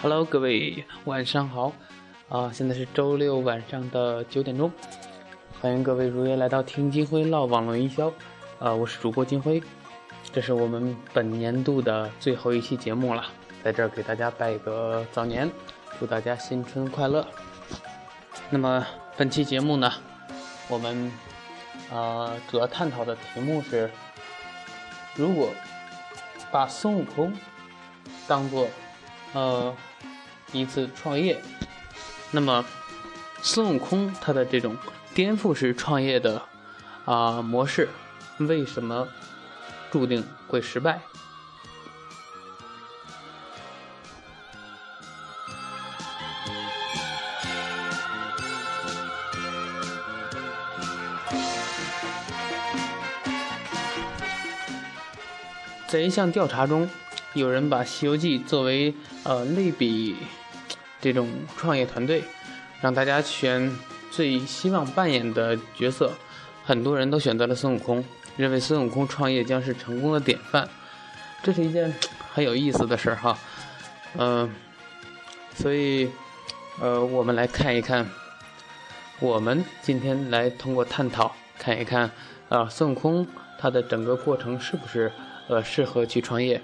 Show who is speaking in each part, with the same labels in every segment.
Speaker 1: Hello，各位晚上好，啊，现在是周六晚上的九点钟，欢迎各位如约来到听金辉唠网络营销，啊，我是主播金辉，这是我们本年度的最后一期节目了，在这儿给大家拜个早年，祝大家新春快乐。那么本期节目呢，我们啊主要探讨的题目是，如果把孙悟空当做呃。一次创业，那么孙悟空他的这种颠覆式创业的啊模式，为什么注定会失败？在一项调查中，有人把《西游记》作为呃类比。这种创业团队，让大家选最希望扮演的角色，很多人都选择了孙悟空，认为孙悟空创业将是成功的典范。这是一件很有意思的事儿哈，嗯，所以，呃，我们来看一看，我们今天来通过探讨看一看，啊，孙悟空他的整个过程是不是呃适合去创业。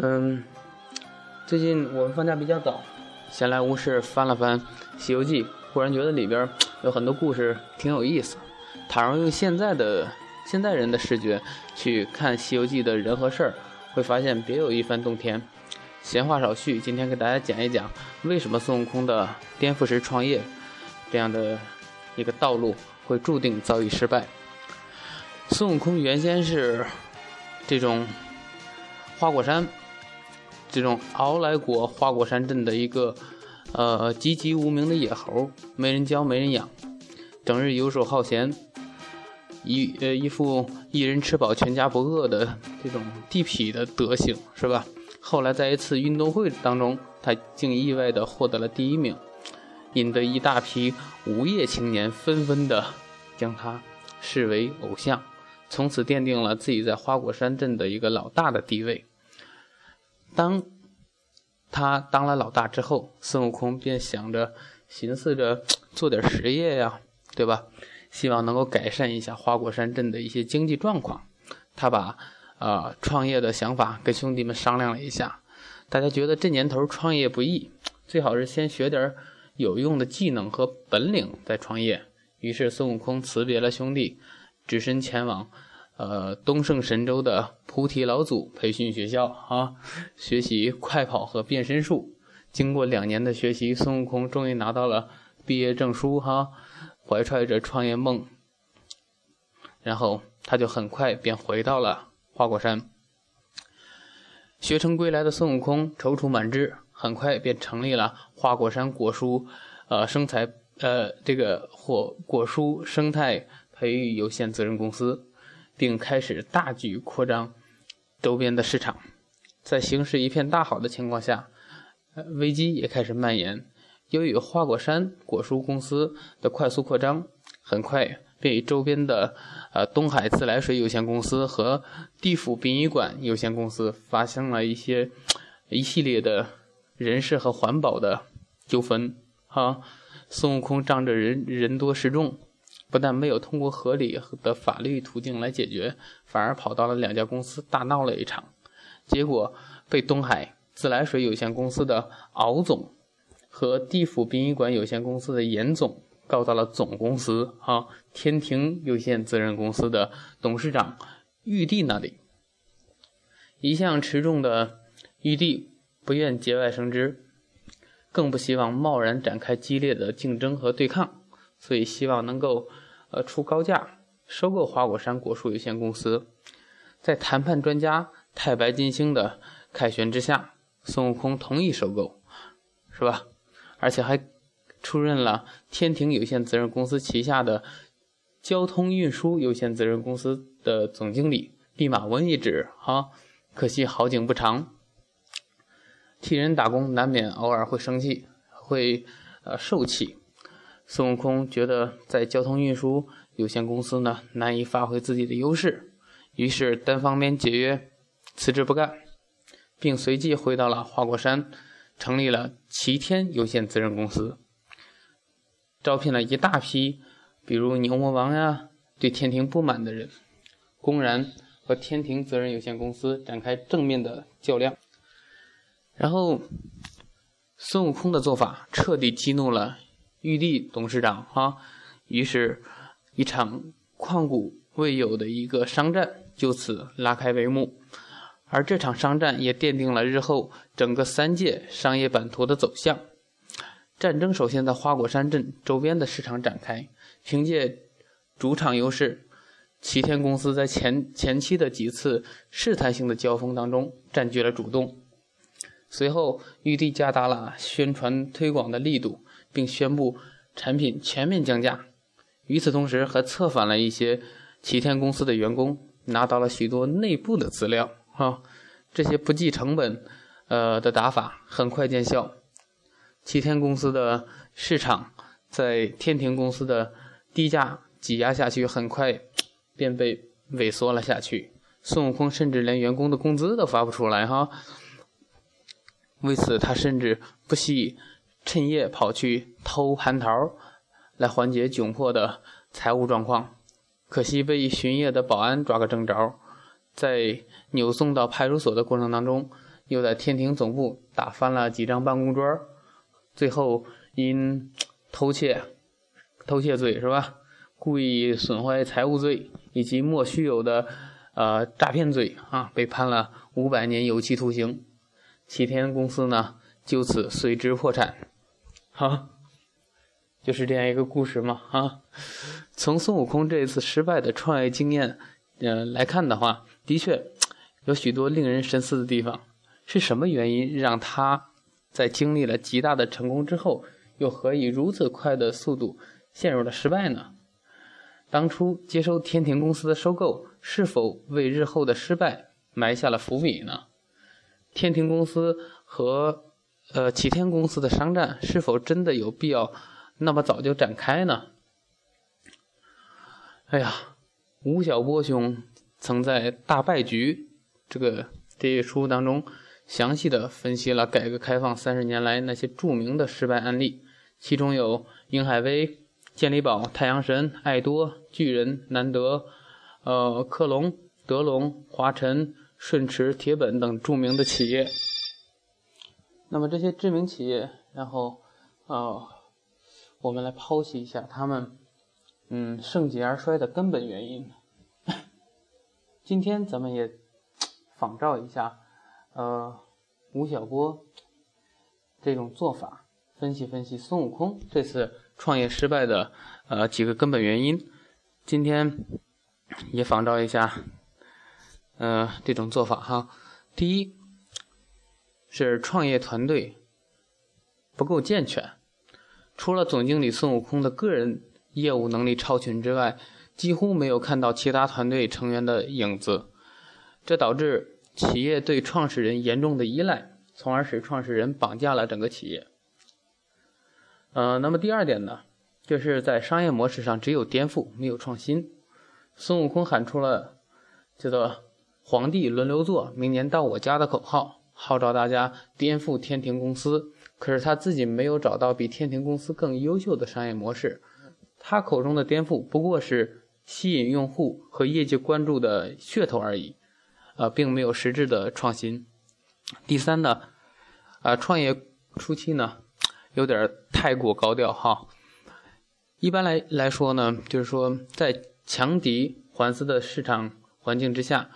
Speaker 1: 嗯，最近我们放假比较早，闲来无事翻了翻《西游记》，忽然觉得里边有很多故事挺有意思。倘若用现在的现代人的视觉去看《西游记》的人和事儿，会发现别有一番洞天。闲话少叙，今天给大家讲一讲为什么孙悟空的颠覆式创业这样的一个道路会注定遭遇失败。孙悟空原先是这种花果山。这种傲来国花果山镇的一个，呃，籍籍无名的野猴，没人教，没人养，整日游手好闲，一呃一副一人吃饱全家不饿的这种地痞的德行，是吧？后来在一次运动会当中，他竟意外的获得了第一名，引得一大批无业青年纷纷的将他视为偶像，从此奠定了自己在花果山镇的一个老大的地位。当他当了老大之后，孙悟空便想着、寻思着做点实业呀，对吧？希望能够改善一下花果山镇的一些经济状况。他把啊创业的想法跟兄弟们商量了一下，大家觉得这年头创业不易，最好是先学点有用的技能和本领再创业。于是孙悟空辞别了兄弟，只身前往。呃，东胜神州的菩提老祖培训学校啊，学习快跑和变身术。经过两年的学习，孙悟空终于拿到了毕业证书哈，怀揣着创业梦，然后他就很快便回到了花果山。学成归来的孙悟空踌躇满志，很快便成立了花果山果蔬呃生态呃这个果果蔬生态培育有限责任公司。并开始大举扩张周边的市场，在形势一片大好的情况下，危机也开始蔓延。由于花果山果蔬公司的快速扩张，很快被周边的呃东海自来水有限公司和地府殡仪馆有限公司发生了一些一系列的人事和环保的纠纷。哈，孙悟空仗着人人多势众。不但没有通过合理的法律途径来解决，反而跑到了两家公司大闹了一场，结果被东海自来水有限公司的敖总和地府殡仪馆有限公司的严总告到了总公司啊天庭有限责任公司的董事长玉帝那里。一向持重的玉帝不愿节外生枝，更不希望贸然展开激烈的竞争和对抗。所以希望能够，呃，出高价收购花果山果蔬有限公司。在谈判专家太白金星的凯旋之下，孙悟空同意收购，是吧？而且还出任了天庭有限责任公司旗下的交通运输有限责任公司的总经理弼马温一职。哈，可惜好景不长，替人打工难免偶尔会生气，会呃受气。孙悟空觉得在交通运输有限公司呢难以发挥自己的优势，于是单方面解约，辞职不干，并随即回到了花果山，成立了齐天有限责任公司。招聘了一大批，比如牛魔王呀，对天庭不满的人，公然和天庭责任有限公司展开正面的较量。然后，孙悟空的做法彻底激怒了玉帝董事长啊，于是，一场旷古未有的一个商战就此拉开帷幕。而这场商战也奠定了日后整个三界商业版图的走向。战争首先在花果山镇周边的市场展开，凭借主场优势，齐天公司在前前期的几次试探性的交锋当中占据了主动。随后，玉帝加大了宣传推广的力度，并宣布产品全面降价。与此同时，还策反了一些齐天公司的员工，拿到了许多内部的资料。哈，这些不计成本，呃的打法很快见效。齐天公司的市场在天庭公司的低价挤压下去，很快便被萎缩了下去。孙悟空甚至连员工的工资都发不出来哈。为此，他甚至不惜趁夜跑去偷蟠桃，来缓解窘迫的财务状况。可惜被巡夜的保安抓个正着，在扭送到派出所的过程当中，又在天庭总部打翻了几张办公桌。最后因偷窃、偷窃罪是吧？故意损坏财物罪以及莫须有的呃诈骗罪啊，被判了五百年有期徒刑。齐天公司呢就此随之破产。好，就是这样一个故事嘛啊。从孙悟空这一次失败的创业经验呃来看的话，的确有许多令人深思的地方。是什么原因让他？在经历了极大的成功之后，又何以如此快的速度陷入了失败呢？当初接收天庭公司的收购，是否为日后的失败埋下了伏笔呢？天庭公司和呃齐天公司的商战，是否真的有必要那么早就展开呢？哎呀，吴晓波兄曾在《大败局》这个这一书当中。详细的分析了改革开放三十年来那些著名的失败案例，其中有英海威、健力宝、太阳神、爱多、巨人、南德、呃克隆、德龙、华晨、顺驰、铁本等著名的企业。那么这些知名企业，然后呃，我们来剖析一下他们嗯盛极而衰的根本原因。今天咱们也仿照一下。呃，吴晓波这种做法，分析分析孙悟空这次创业失败的呃几个根本原因。今天也仿照一下，呃这种做法哈。第一是创业团队不够健全，除了总经理孙悟空的个人业务能力超群之外，几乎没有看到其他团队成员的影子，这导致。企业对创始人严重的依赖，从而使创始人绑架了整个企业。呃，那么第二点呢，就是在商业模式上只有颠覆没有创新。孙悟空喊出了叫做“皇帝轮流坐，明年到我家”的口号，号召大家颠覆天庭公司。可是他自己没有找到比天庭公司更优秀的商业模式，他口中的颠覆不过是吸引用户和业界关注的噱头而已。呃，并没有实质的创新。第三呢，啊，创业初期呢，有点太过高调哈。一般来来说呢，就是说在强敌环伺的市场环境之下，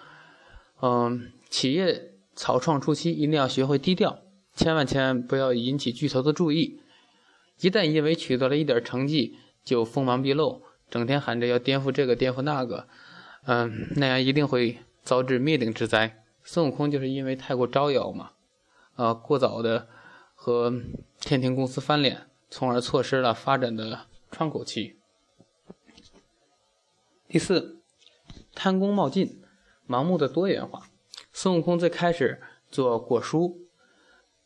Speaker 1: 嗯，企业草创初期一定要学会低调，千万千万不要引起巨头的注意。一旦因为取得了一点成绩就锋芒毕露，整天喊着要颠覆这个颠覆那个，嗯，那样一定会。遭致灭顶之灾，孙悟空就是因为太过招摇嘛，啊，过早的和天庭公司翻脸，从而错失了发展的窗口期。第四，贪功冒进，盲目的多元化。孙悟空最开始做果蔬，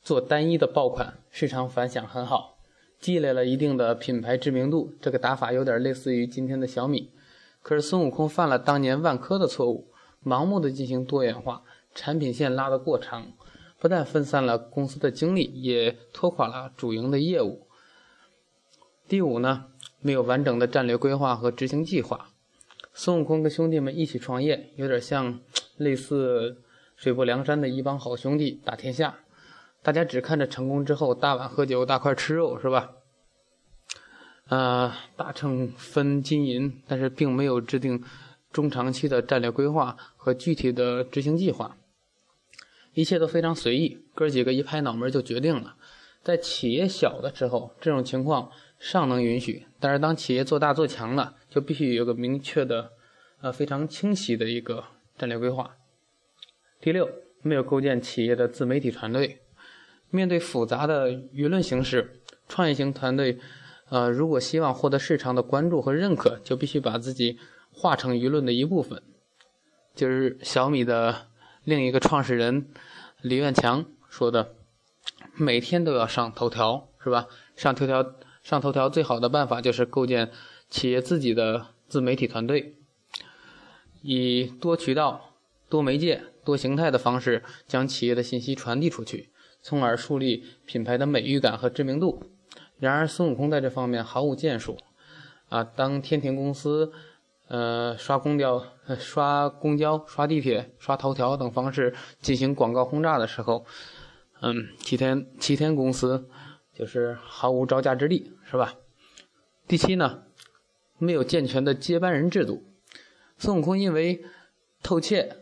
Speaker 1: 做单一的爆款，市场反响很好，积累了一定的品牌知名度。这个打法有点类似于今天的小米。可是孙悟空犯了当年万科的错误，盲目的进行多元化，产品线拉得过长，不但分散了公司的精力，也拖垮了主营的业务。第五呢，没有完整的战略规划和执行计划。孙悟空跟兄弟们一起创业，有点像类似水泊梁山的一帮好兄弟打天下，大家只看着成功之后大碗喝酒、大块吃肉，是吧？呃，大秤分金银，但是并没有制定中长期的战略规划和具体的执行计划，一切都非常随意，哥几个一拍脑门就决定了。在企业小的时候，这种情况尚能允许，但是当企业做大做强了。就必须有个明确的，呃，非常清晰的一个战略规划。第六，没有构建企业的自媒体团队。面对复杂的舆论形势，创业型团队，呃，如果希望获得市场的关注和认可，就必须把自己化成舆论的一部分。就是小米的另一个创始人李愿强说的：“每天都要上头条，是吧？上头条，上头条最好的办法就是构建。”企业自己的自媒体团队，以多渠道、多媒介、多形态的方式将企业的信息传递出去，从而树立品牌的美誉感和知名度。然而，孙悟空在这方面毫无建树。啊，当天庭公司，呃，刷公交、刷公交、刷地铁、刷头条等方式进行广告轰炸的时候，嗯，齐天齐天公司就是毫无招架之力，是吧？第七呢？没有健全的接班人制度，孙悟空因为偷窃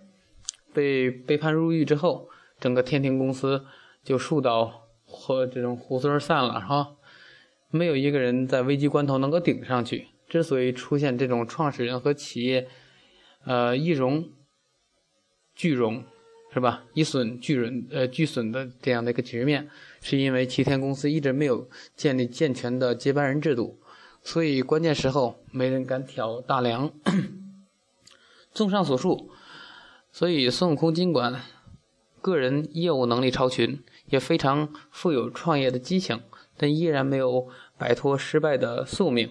Speaker 1: 被被判入狱之后，整个天庭公司就树倒或这种猢狲散了，哈，没有一个人在危机关头能够顶上去。之所以出现这种创始人和企业，呃，一荣俱荣，是吧？一损俱荣，呃，俱损的这样的一个局面，是因为齐天公司一直没有建立健全的接班人制度。所以关键时候没人敢挑大梁。综上所述，所以孙悟空尽管个人业务能力超群，也非常富有创业的激情，但依然没有摆脱失败的宿命。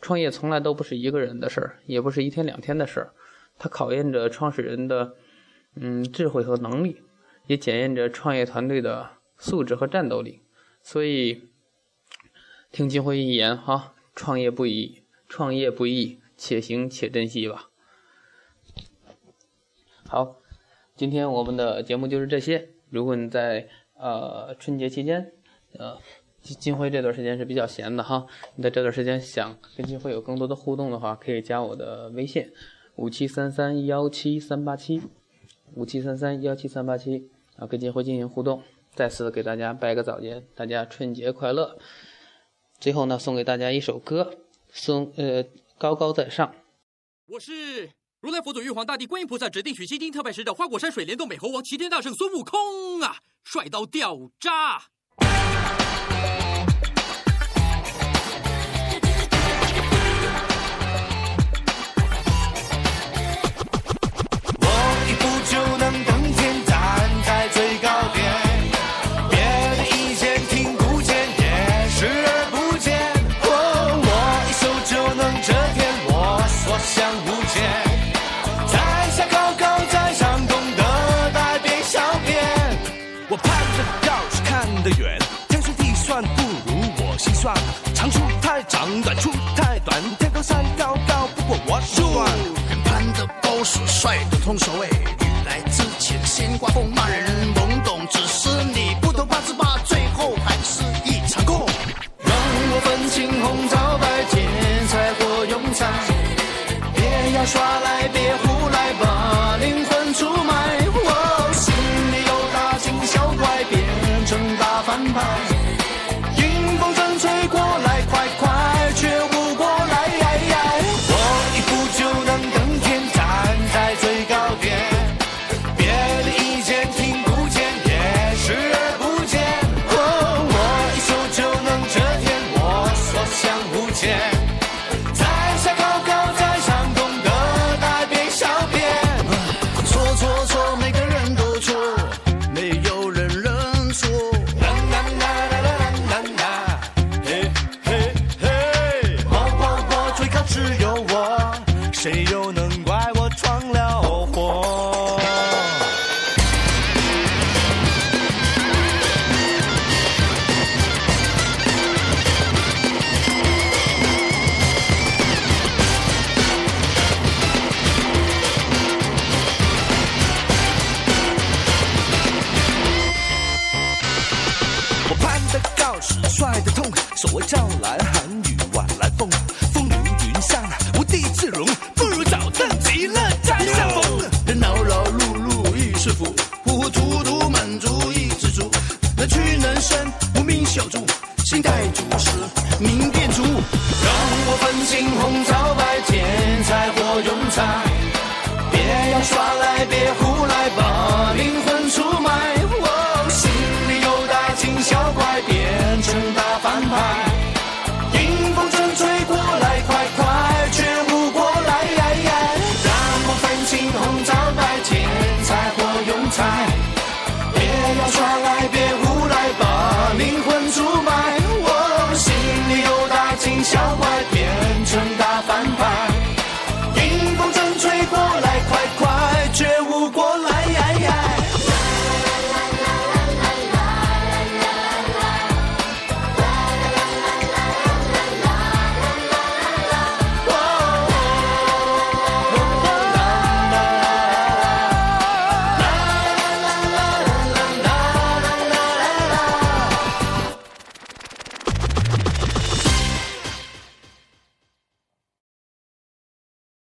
Speaker 1: 创业从来都不是一个人的事儿，也不是一天两天的事儿，它考验着创始人的嗯智慧和能力，也检验着创业团队的素质和战斗力。所以听金辉一言哈。创业不易，创业不易，且行且珍惜吧。好，今天我们的节目就是这些。如果你在呃春节期间，呃金金辉这段时间是比较闲的哈，你在这段时间想跟金辉有更多的互动的话，可以加我的微信五七三三幺七三八七五七三三幺七三八七啊，跟金辉进行互动。再次给大家拜个早年，大家春节快乐。最后呢，送给大家一首歌，送呃高高在上。
Speaker 2: 我是如来佛祖、玉皇大帝、观音菩萨指定取西经特派使者花果山水帘洞美猴王齐天大圣孙悟空啊，帅到掉渣！
Speaker 3: 帅的通手位，雨来之前先刮风骂人。让我分清红皂白，天才或庸才，别要耍赖，别胡来，把灵魂出卖。哦，心里有大惊小怪变成大反派，迎风正吹过来，快快觉悟过来。让我分清红皂白，天才或庸才，别要耍赖，别胡。